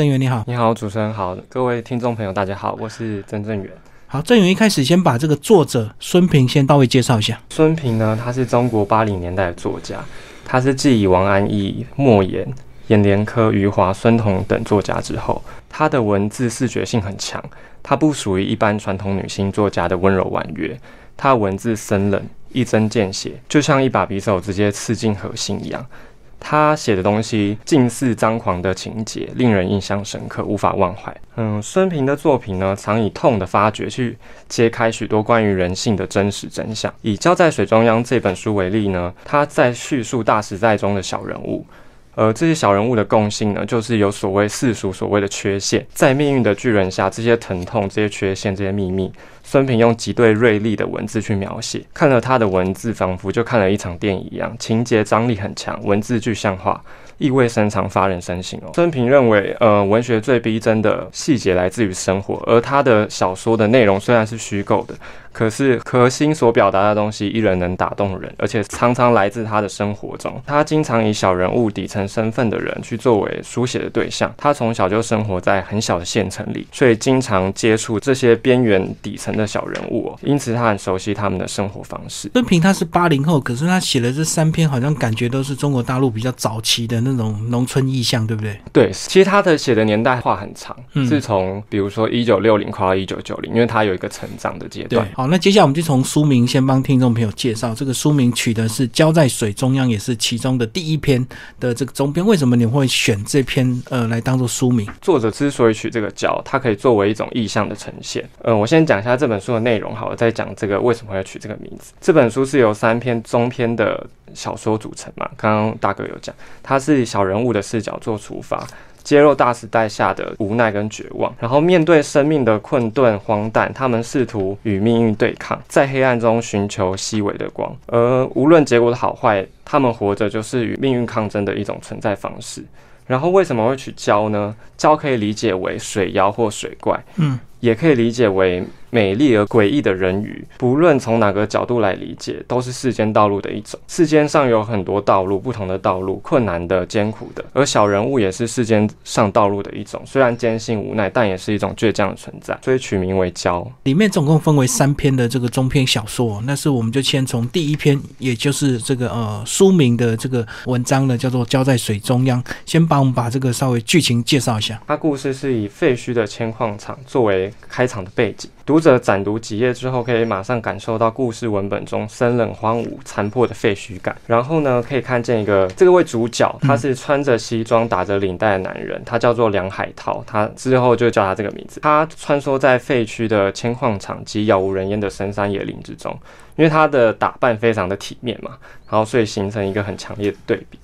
郑源你好。你好，主持人好，各位听众朋友大家好，我是曾正源。好，郑源一开始先把这个作者孙平先到位介绍一下。孙平呢，他是中国八零年代的作家，他是继王安忆、莫言、阎连科、余华、孙彤等作家之后，他的文字视觉性很强，他不属于一般传统女性作家的温柔婉约，他文字生冷，一针见血，就像一把匕首直接刺进核心一样。他写的东西近似张狂的情节，令人印象深刻，无法忘怀。嗯，孙平的作品呢，常以痛的发掘去揭开许多关于人性的真实真相。以《浇在水中央》这本书为例呢，他在叙述大时代中的小人物。而这些小人物的共性呢，就是有所谓世俗所谓的缺陷，在命运的巨人下，这些疼痛、这些缺陷、这些秘密，孙平用极对锐利的文字去描写。看了他的文字，仿佛就看了一场电影一样，情节张力很强，文字具象化，意味深长，发人深省哦。孙平认为，呃，文学最逼真的细节来自于生活，而他的小说的内容虽然是虚构的。可是核心所表达的东西依然能打动人，而且常常来自他的生活中。他经常以小人物、底层身份的人去作为书写的对象。他从小就生活在很小的县城里，所以经常接触这些边缘底层的小人物，因此他很熟悉他们的生活方式。孙平他是八零后，可是他写的这三篇好像感觉都是中国大陆比较早期的那种农村意象，对不对？对，其实他的写的年代画很长，是从比如说一九六零跨到一九九零，因为他有一个成长的阶段。好，那接下来我们就从书名先帮听众朋友介绍。这个书名取的是《浇在水中央》，也是其中的第一篇的这个中篇。为什么你会选这篇呃来当做书名？作者之所以取这个“浇”，它可以作为一种意象的呈现。呃，我先讲一下这本书的内容，好了，再讲这个为什么要取这个名字。这本书是由三篇中篇的小说组成嘛？刚刚大哥有讲，它是小人物的视角做出发。揭露大时代下的无奈跟绝望，然后面对生命的困顿荒诞，他们试图与命运对抗，在黑暗中寻求细微的光。而无论结果的好坏，他们活着就是与命运抗争的一种存在方式。然后为什么会取胶呢？胶可以理解为水妖或水怪，嗯，也可以理解为。美丽而诡异的人鱼，不论从哪个角度来理解，都是世间道路的一种。世间上有很多道路，不同的道路，困难的、艰苦的。而小人物也是世间上道路的一种，虽然艰辛无奈，但也是一种倔强的存在，所以取名为“娇”。里面总共分为三篇的这个中篇小说，那是我们就先从第一篇，也就是这个呃书名的这个文章呢，叫做《浇在水中央》，先帮我们把这个稍微剧情介绍一下。它故事是以废墟的铅矿厂作为开场的背景。读者展读几页之后，可以马上感受到故事文本中森冷、荒芜、残破的废墟感。然后呢，可以看见一个这个位主角，他是穿着西装、打着领带的男人，他叫做梁海涛。他之后就叫他这个名字。他穿梭在废墟的铅矿厂及杳无人烟的深山野林之中，因为他的打扮非常的体面嘛，然后所以形成一个很强烈的对比。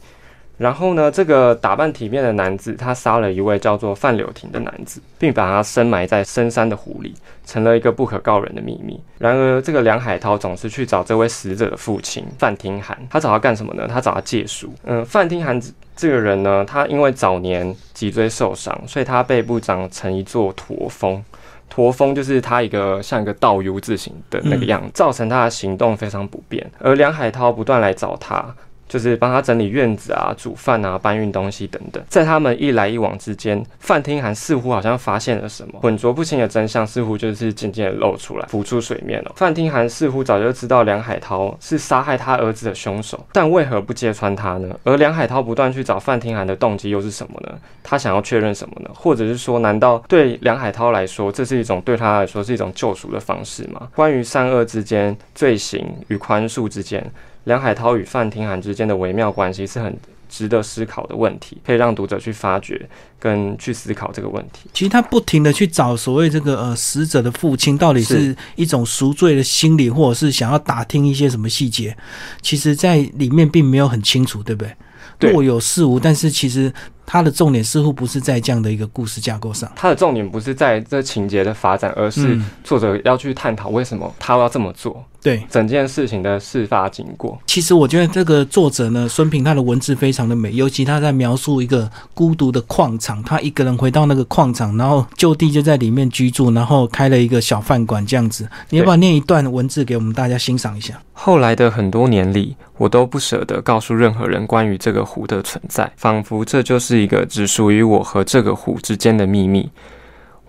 然后呢，这个打扮体面的男子，他杀了一位叫做范柳亭的男子，并把他深埋在深山的湖里，成了一个不可告人的秘密。然而，这个梁海涛总是去找这位死者的父亲范廷涵，他找他干什么呢？他找他借书。嗯，范廷涵这个人呢，他因为早年脊椎受伤，所以他背部长成一座驼峰，驼峰就是他一个像一个倒 U 字形的那个样子，造成他的行动非常不便。而梁海涛不断来找他。就是帮他整理院子啊、煮饭啊、搬运东西等等。在他们一来一往之间，范听涵似乎好像发现了什么，浑浊不清的真相似乎就是渐渐露出来、浮出水面了。范听涵似乎早就知道梁海涛是杀害他儿子的凶手，但为何不揭穿他呢？而梁海涛不断去找范听涵的动机又是什么呢？他想要确认什么呢？或者是说，难道对梁海涛来说，这是一种对他来说是一种救赎的方式吗？关于善恶之间、罪行与宽恕之间。梁海涛与范廷涵之间的微妙关系是很值得思考的问题，可以让读者去发掘跟去思考这个问题。其实他不停的去找所谓这个呃死者的父亲，到底是一种赎罪的心理，或者是想要打听一些什么细节，其实在里面并没有很清楚，对不对？若有似无，但是其实它的重点似乎不是在这样的一个故事架构上，它的重点不是在这情节的发展，而是作者要去探讨为什么他要这么做。对整件事情的事发经过，其实我觉得这个作者呢，孙平他的文字非常的美，尤其他在描述一个孤独的矿场，他一个人回到那个矿场，然后就地就在里面居住，然后开了一个小饭馆这样子。你要不要念一段文字给我们大家欣赏一下？后来的很多年里，我都不舍得告诉任何人关于这个湖的存在，仿佛这就是一个只属于我和这个湖之间的秘密。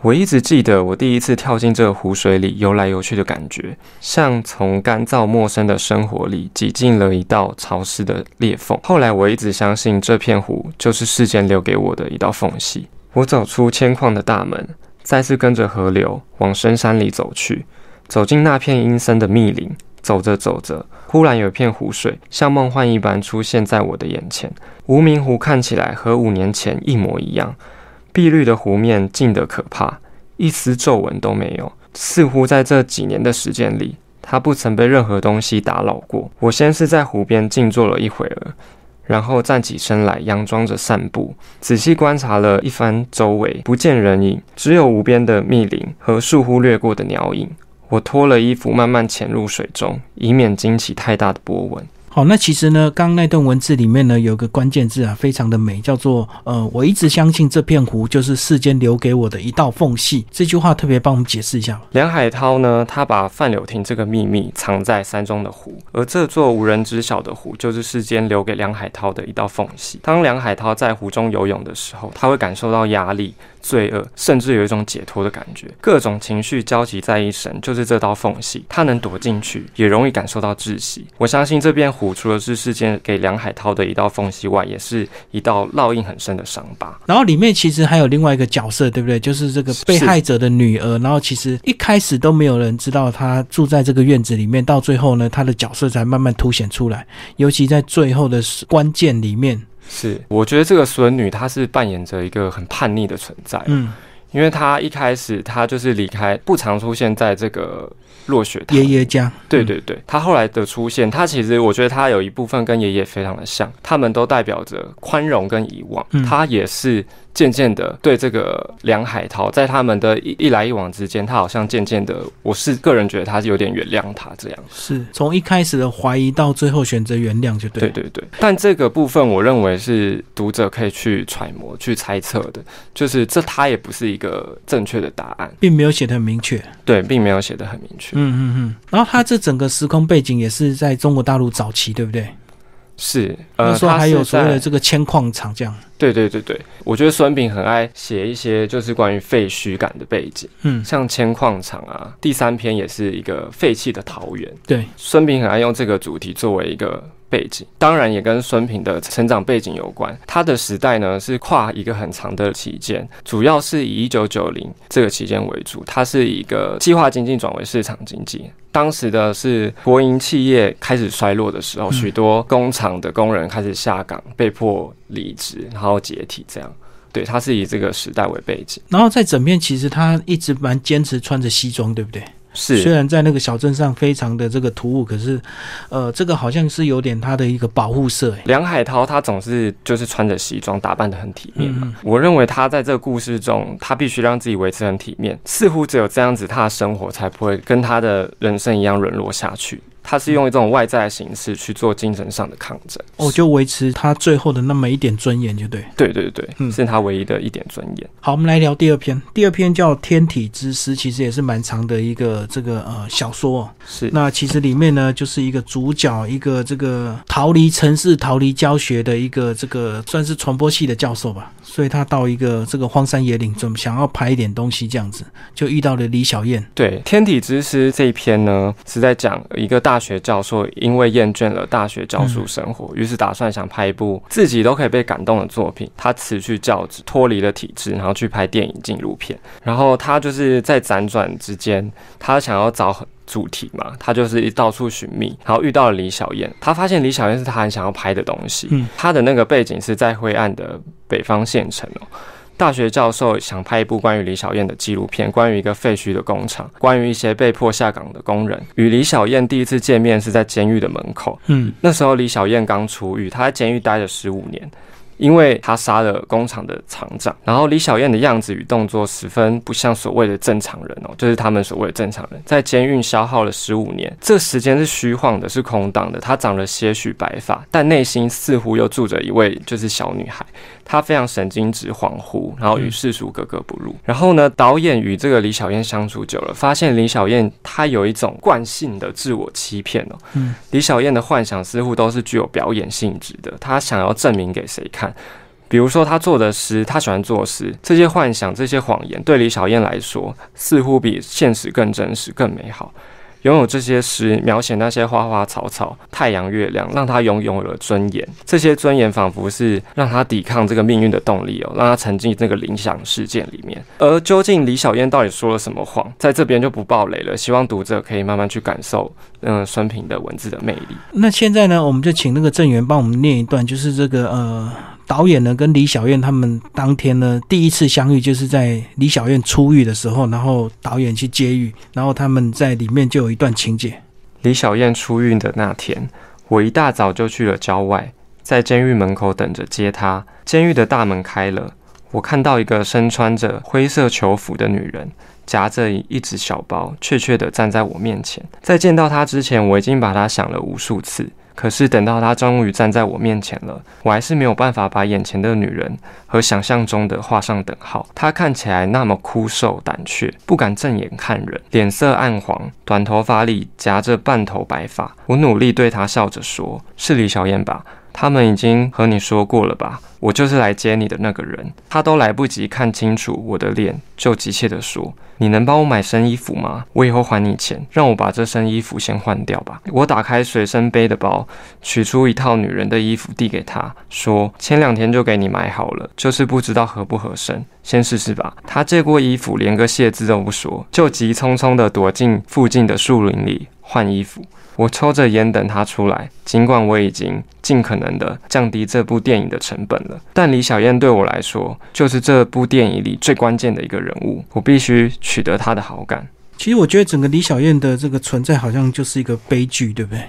我一直记得我第一次跳进这个湖水里游来游去的感觉，像从干燥陌生的生活里挤进了一道潮湿的裂缝。后来我一直相信这片湖就是世间留给我的一道缝隙。我走出铅矿的大门，再次跟着河流往深山里走去，走进那片阴森的密林。走着走着，忽然有一片湖水像梦幻一般出现在我的眼前。无名湖看起来和五年前一模一样。碧绿的湖面静得可怕，一丝皱纹都没有，似乎在这几年的时间里，它不曾被任何东西打扰过。我先是在湖边静坐了一会儿，然后站起身来，佯装着散步，仔细观察了一番周围，不见人影，只有无边的密林和树忽掠过的鸟影。我脱了衣服，慢慢潜入水中，以免惊起太大的波纹。好，那其实呢，刚刚那段文字里面呢，有个关键字啊，非常的美，叫做呃，我一直相信这片湖就是世间留给我的一道缝隙。这句话特别帮我们解释一下。梁海涛呢，他把范柳亭这个秘密藏在山中的湖，而这座无人知晓的湖，就是世间留给梁海涛的一道缝隙。当梁海涛在湖中游泳的时候，他会感受到压力。罪恶，甚至有一种解脱的感觉，各种情绪交集在一身，就是这道缝隙，他能躲进去，也容易感受到窒息。我相信这片湖除了是事件给梁海涛的一道缝隙外，也是一道烙印很深的伤疤。然后里面其实还有另外一个角色，对不对？就是这个被害者的女儿。然后其实一开始都没有人知道她住在这个院子里面，到最后呢，她的角色才慢慢凸显出来，尤其在最后的关键里面。是，我觉得这个孙女她是扮演着一个很叛逆的存在，嗯，因为她一开始她就是离开，不常出现在这个落雪爷爷家，对对对，他后来的出现，他其实我觉得他有一部分跟爷爷非常的像，他们都代表着宽容跟遗忘，他也是。渐渐的，对这个梁海涛，在他们的一一来一往之间，他好像渐渐的，我是个人觉得他是有点原谅他这样。是从一开始的怀疑到最后选择原谅，就对。对对对。但这个部分，我认为是读者可以去揣摩、去猜测的，就是这他也不是一个正确的答案，并没有写的很明确。对，并没有写的很明确。嗯嗯嗯。然后它这整个时空背景也是在中国大陆早期，对不对？是，那时候还有所谓的这个铅矿厂这样。对对对对，我觉得孙炳很爱写一些就是关于废墟感的背景，嗯，像铅矿厂啊，第三篇也是一个废弃的桃园。对，孙炳很爱用这个主题作为一个背景，当然也跟孙平的成长背景有关。他的时代呢是跨一个很长的期间，主要是以一九九零这个期间为主，它是一个计划经济转为市场经济。当时的是国营企业开始衰落的时候，许多工厂的工人开始下岗，被迫离职，然后解体。这样，对，他是以这个时代为背景。然后在整片，其实他一直蛮坚持穿着西装，对不对？是，虽然在那个小镇上非常的这个突兀，可是，呃，这个好像是有点他的一个保护色。梁海涛他总是就是穿着西装，打扮的很体面嘛。我认为他在这个故事中，他必须让自己维持很体面，似乎只有这样子，他的生活才不会跟他的人生一样沦落下去。他是用一种外在的形式去做精神上的抗争，哦，就维持他最后的那么一点尊严，就对，对对对，嗯，是他唯一的一点尊严。好，我们来聊第二篇，第二篇叫《天体之诗》，其实也是蛮长的一个这个呃小说。是，那其实里面呢，就是一个主角，一个这个逃离城市、逃离教学的一个这个算是传播系的教授吧。所以他到一个这个荒山野岭中，想要拍一点东西，这样子就遇到了李小燕。对，《天体之诗》这一篇呢，是在讲一个大学教授因为厌倦了大学教书生活，于是打算想拍一部自己都可以被感动的作品。他辞去教职，脱离了体制，然后去拍电影纪录片。然后他就是在辗转之间，他想要找主题嘛，他就是一到处寻觅，然后遇到了李小燕。他发现李小燕是他很想要拍的东西。嗯，他的那个背景是在灰暗的北方县城哦。大学教授想拍一部关于李小燕的纪录片，关于一个废墟的工厂，关于一些被迫下岗的工人。与李小燕第一次见面是在监狱的门口。嗯，那时候李小燕刚出狱，她在监狱待了十五年。因为他杀了工厂的厂长，然后李小燕的样子与动作十分不像所谓的正常人哦，就是他们所谓的正常人，在监狱消耗了十五年，这时间是虚晃的，是空荡的。她长了些许白发，但内心似乎又住着一位就是小女孩。他非常神经质、恍惚，然后与世俗格格不入。然后呢，导演与这个李小燕相处久了，发现李小燕她有一种惯性的自我欺骗哦。嗯，李小燕的幻想似乎都是具有表演性质的，她想要证明给谁看？比如说，他做的诗，他喜欢作诗，这些幻想、这些谎言，对李小燕来说，似乎比现实更真实、更美好。拥有这些诗，描写那些花花草草、太阳、月亮，让他拥有了尊严。这些尊严仿佛是让他抵抗这个命运的动力哦，让他沉浸这个理想世界里面。而究竟李小燕到底说了什么谎，在这边就不爆雷了。希望读者可以慢慢去感受，嗯，孙平的文字的魅力。那现在呢，我们就请那个郑源帮我们念一段，就是这个呃。导演呢，跟李小燕他们当天呢第一次相遇，就是在李小燕出狱的时候，然后导演去接狱，然后他们在里面就有一段情节。李小燕出狱的那天，我一大早就去了郊外，在监狱门口等着接她。监狱的大门开了，我看到一个身穿着灰色囚服的女人，夹着一只小包，怯怯地站在我面前。在见到她之前，我已经把她想了无数次。可是等到他终于站在我面前了，我还是没有办法把眼前的女人和想象中的画上等号。她看起来那么枯瘦胆怯，不敢正眼看人，脸色暗黄，短头发里夹着半头白发。我努力对她笑着说：“是李小燕吧？他们已经和你说过了吧？”我就是来接你的那个人，他都来不及看清楚我的脸，就急切地说：“你能帮我买身衣服吗？我以后还你钱，让我把这身衣服先换掉吧。”我打开随身背的包，取出一套女人的衣服递给他，说：“前两天就给你买好了，就是不知道合不合身，先试试吧。”他接过衣服，连个谢字都不说，就急匆匆地躲进附近的树林里换衣服。我抽着烟等他出来，尽管我已经尽可能的降低这部电影的成本了，但李小燕对我来说就是这部电影里最关键的一个人物，我必须取得她的好感。其实我觉得整个李小燕的这个存在好像就是一个悲剧，对不对？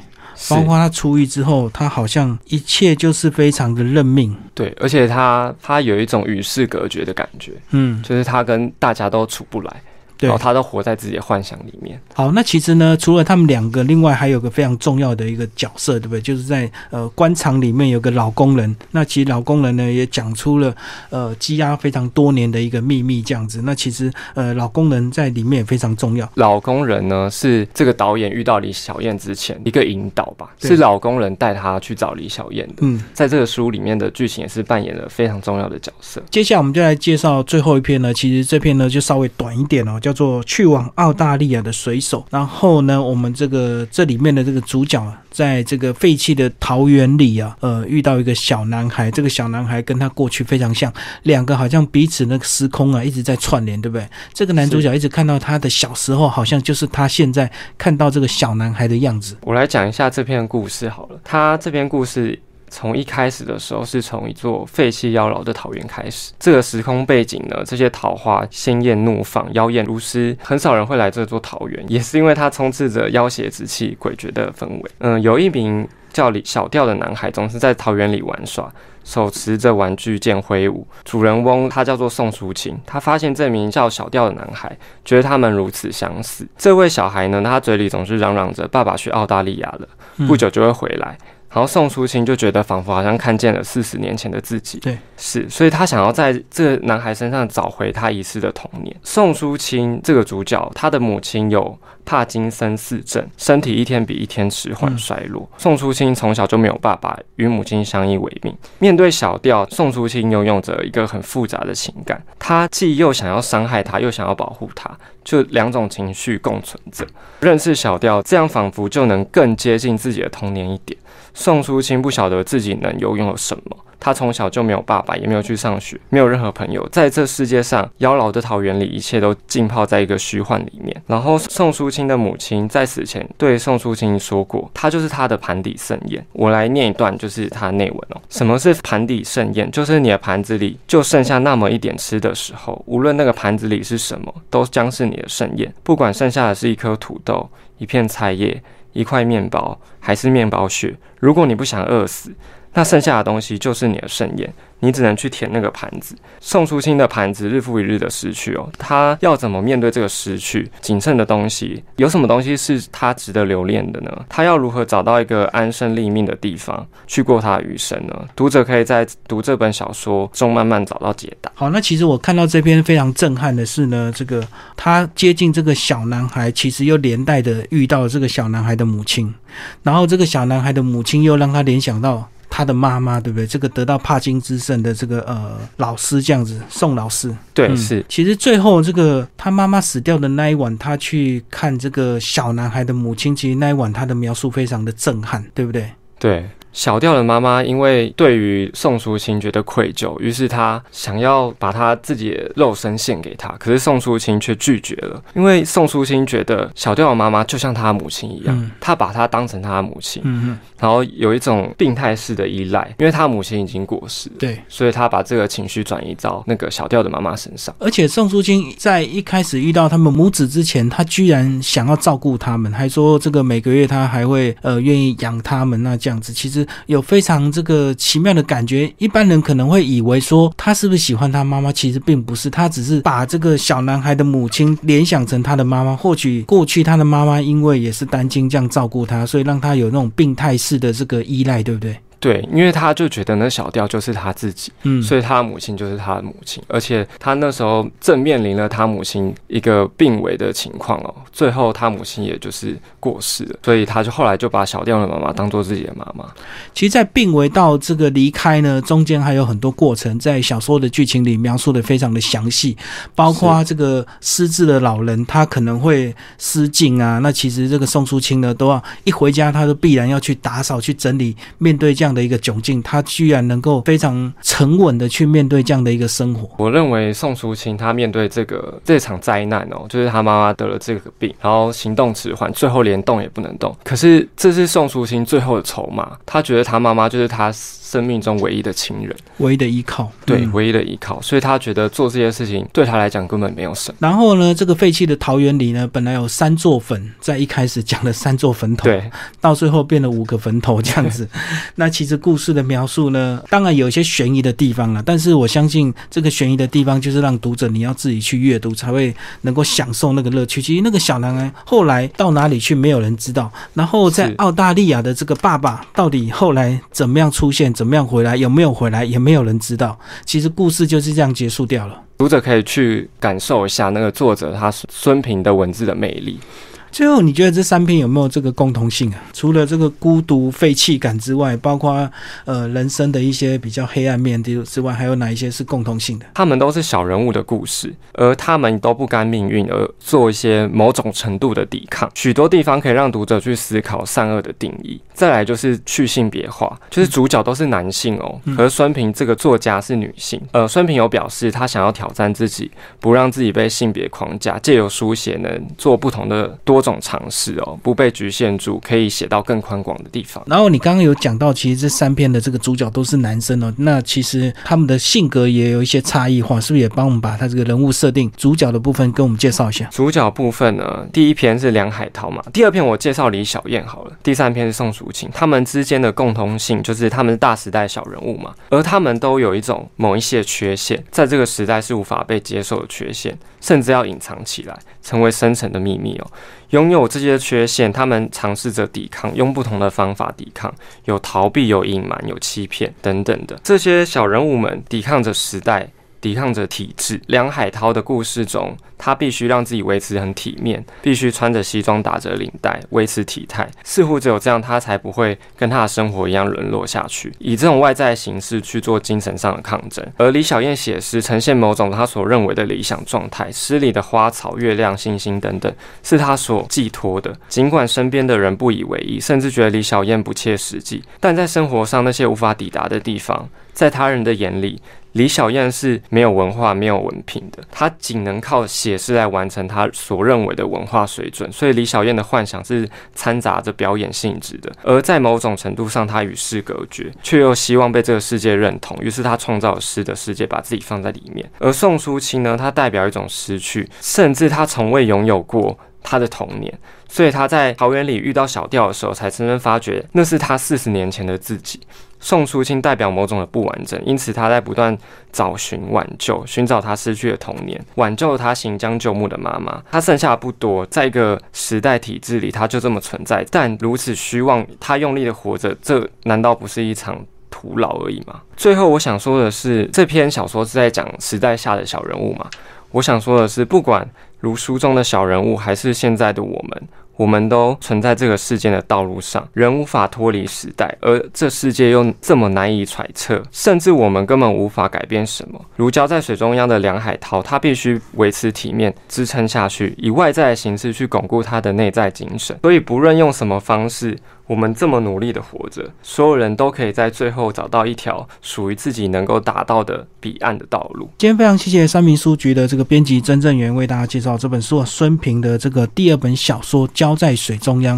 包括她出狱之后，她好像一切就是非常的认命。对，而且她她有一种与世隔绝的感觉，嗯，就是她跟大家都处不来。然后他都活在自己的幻想里面。好，那其实呢，除了他们两个，另外还有个非常重要的一个角色，对不对？就是在呃官场里面有个老工人。那其实老工人呢，也讲出了呃积压非常多年的一个秘密，这样子。那其实呃老工人在里面也非常重要。老工人呢，是这个导演遇到李小燕之前一个引导吧？是老工人带他去找李小燕的。嗯，在这个书里面的剧情也是扮演了非常重要的角色。接下来我们就来介绍最后一篇呢。其实这篇呢就稍微短一点哦。叫做去往澳大利亚的水手，然后呢，我们这个这里面的这个主角啊，在这个废弃的桃园里啊，呃，遇到一个小男孩，这个小男孩跟他过去非常像，两个好像彼此那个时空啊一直在串联，对不对？这个男主角一直看到他的小时候，好像就是他现在看到这个小男孩的样子。我来讲一下这篇故事好了，他这篇故事。从一开始的时候，是从一座废弃妖娆的桃园开始。这个时空背景呢，这些桃花鲜艳怒放，妖艳如诗，很少人会来这座桃园，也是因为它充斥着妖邪之气、诡谲的氛围。嗯，有一名叫李小调的男孩，总是在桃园里玩耍，手持着玩具剑挥舞。主人翁他叫做宋淑清，他发现这名叫小调的男孩，觉得他们如此相似。这位小孩呢，他嘴里总是嚷嚷着：“爸爸去澳大利亚了，不久就会回来。”然后宋初清就觉得仿佛好像看见了四十年前的自己，对，是，所以他想要在这个男孩身上找回他遗失的童年。宋初清这个主角，他的母亲有帕金森氏症，身体一天比一天迟缓衰落。宋初清从小就没有爸爸，与母亲相依为命。面对小调，宋初清拥有着一个很复杂的情感，他既又想要伤害他，又想要保护他，就两种情绪共存着。认识小调，这样仿佛就能更接近自己的童年一点。宋淑清不晓得自己能拥有什么，他从小就没有爸爸，也没有去上学，没有任何朋友，在这世界上妖娆的桃园里，一切都浸泡在一个虚幻里面。然后宋淑清的母亲在死前对宋淑清说过，他就是他的盘底盛宴。我来念一段，就是他内文哦。什么是盘底盛宴？就是你的盘子里就剩下那么一点吃的时候，无论那个盘子里是什么，都将是你的盛宴。不管剩下的是一颗土豆、一片菜叶。一块面包还是面包屑，如果你不想饿死，那剩下的东西就是你的盛宴。你只能去填那个盘子。宋初清的盘子日复一日的失去哦，他要怎么面对这个失去？仅剩的东西有什么东西是他值得留恋的呢？他要如何找到一个安身立命的地方去过他余生呢？读者可以在读这本小说中慢慢找到解答。好，那其实我看到这篇非常震撼的是呢，这个他接近这个小男孩，其实又连带的遇到了这个小男孩的母亲，然后这个小男孩的母亲又让他联想到。他的妈妈对不对？这个得到帕金之症的这个呃老师这样子，宋老师对是。其实最后这个他妈妈死掉的那一晚，他去看这个小男孩的母亲，其实那一晚他的描述非常的震撼，对不对？对。小调的妈妈因为对于宋淑清觉得愧疚，于是她想要把她自己的肉身献给他，可是宋淑清却拒绝了，因为宋淑清觉得小调的妈妈就像她的母亲一样，她把她当成她的母亲，然后有一种病态式的依赖，因为她母亲已经过世，对，所以她把这个情绪转移到那个小调的妈妈身上。而且宋淑清在一开始遇到他们母子之前，她居然想要照顾他们，还说这个每个月她还会呃愿意养他们，那这样子其实。有非常这个奇妙的感觉，一般人可能会以为说他是不是喜欢他妈妈，其实并不是，他只是把这个小男孩的母亲联想成他的妈妈。或许过去他的妈妈因为也是单亲这样照顾他，所以让他有那种病态式的这个依赖，对不对？对，因为他就觉得那小调就是他自己，嗯，所以他的母亲就是他的母亲，而且他那时候正面临了他母亲一个病危的情况哦，最后他母亲也就是过世了，所以他就后来就把小调的妈妈当做自己的妈妈。其实，在病危到这个离开呢，中间还有很多过程，在小说的剧情里描述的非常的详细，包括这个失智的老人，他可能会失禁啊，那其实这个宋淑清呢，都要一回家，他都必然要去打扫、去整理，面对这样。这样的一个窘境，他居然能够非常沉稳的去面对这样的一个生活。我认为宋淑清他面对这个这场灾难哦，就是他妈妈得了这个病，然后行动迟缓，最后连动也不能动。可是这是宋淑清最后的筹码，他觉得他妈妈就是他。生命中唯一的亲人，唯一的依靠，对，唯一的依靠，所以他觉得做这些事情对他来讲根本没有什么。然后呢，这个废弃的桃园里呢，本来有三座坟，在一开始讲了三座坟头，对，到最后变了五个坟头这样子。那其实故事的描述呢，当然有一些悬疑的地方了，但是我相信这个悬疑的地方就是让读者你要自己去阅读，才会能够享受那个乐趣。其实那个小男孩后来到哪里去，没有人知道。然后在澳大利亚的这个爸爸到底后来怎么样出现？怎么样回来？有没有回来？也没有人知道。其实故事就是这样结束掉了。读者可以去感受一下那个作者他孙平的文字的魅力。最后，你觉得这三篇有没有这个共同性啊？除了这个孤独废弃感之外，包括呃人生的一些比较黑暗面的之外，还有哪一些是共同性的？他们都是小人物的故事，而他们都不甘命运而做一些某种程度的抵抗。许多地方可以让读者去思考善恶的定义。再来就是去性别化，就是主角都是男性哦，而孙平这个作家是女性。呃，孙平有表示他想要挑战自己，不让自己被性别框架，借由书写能做不同的多。多种尝试哦，不被局限住，可以写到更宽广的地方。然后你刚刚有讲到，其实这三篇的这个主角都是男生哦，那其实他们的性格也有一些差异化，是不是也帮我们把他这个人物设定主角的部分跟我们介绍一下？主角部分呢，第一篇是梁海涛嘛，第二篇我介绍李小燕好了，第三篇是宋淑清，他们之间的共通性就是他们是大时代小人物嘛，而他们都有一种某一些缺陷，在这个时代是无法被接受的缺陷，甚至要隐藏起来，成为深层的秘密哦。拥有这些缺陷，他们尝试着抵抗，用不同的方法抵抗，有逃避，有隐瞒，有欺骗等等的。这些小人物们抵抗着时代。抵抗着体制。梁海涛的故事中，他必须让自己维持很体面，必须穿着西装打着领带，维持体态。似乎只有这样，他才不会跟他的生活一样沦落下去。以这种外在形式去做精神上的抗争。而李小燕写诗，呈现某种他所认为的理想状态。诗里的花草、月亮、星星等等，是他所寄托的。尽管身边的人不以为意，甚至觉得李小燕不切实际，但在生活上那些无法抵达的地方，在他人的眼里。李小燕是没有文化、没有文凭的，她仅能靠写诗来完成她所认为的文化水准。所以，李小燕的幻想是掺杂着表演性质的，而在某种程度上，她与世隔绝，却又希望被这个世界认同。于是，她创造了诗的世界，把自己放在里面。而宋淑清呢，她代表一种失去，甚至她从未拥有过。他的童年，所以他在桃园里遇到小调的时候，才真正发觉那是他四十年前的自己。宋初清代表某种的不完整，因此他在不断找寻挽救，寻找他失去的童年，挽救他行将就木的妈妈。他剩下的不多，在一个时代体制里，他就这么存在。但如此虚妄，他用力的活着，这难道不是一场徒劳而已吗？最后，我想说的是，这篇小说是在讲时代下的小人物嘛？我想说的是，不管如书中的小人物，还是现在的我们。我们都存在这个世界的道路上，人无法脱离时代，而这世界又这么难以揣测，甚至我们根本无法改变什么。如浇在水中央的梁海涛，他必须维持体面，支撑下去，以外在的形式去巩固他的内在精神。所以，不论用什么方式。我们这么努力的活着，所有人都可以在最后找到一条属于自己能够达到的彼岸的道路。今天非常谢谢三明书局的这个编辑曾正源为大家介绍这本书孙平的这个第二本小说《浇在水中央》。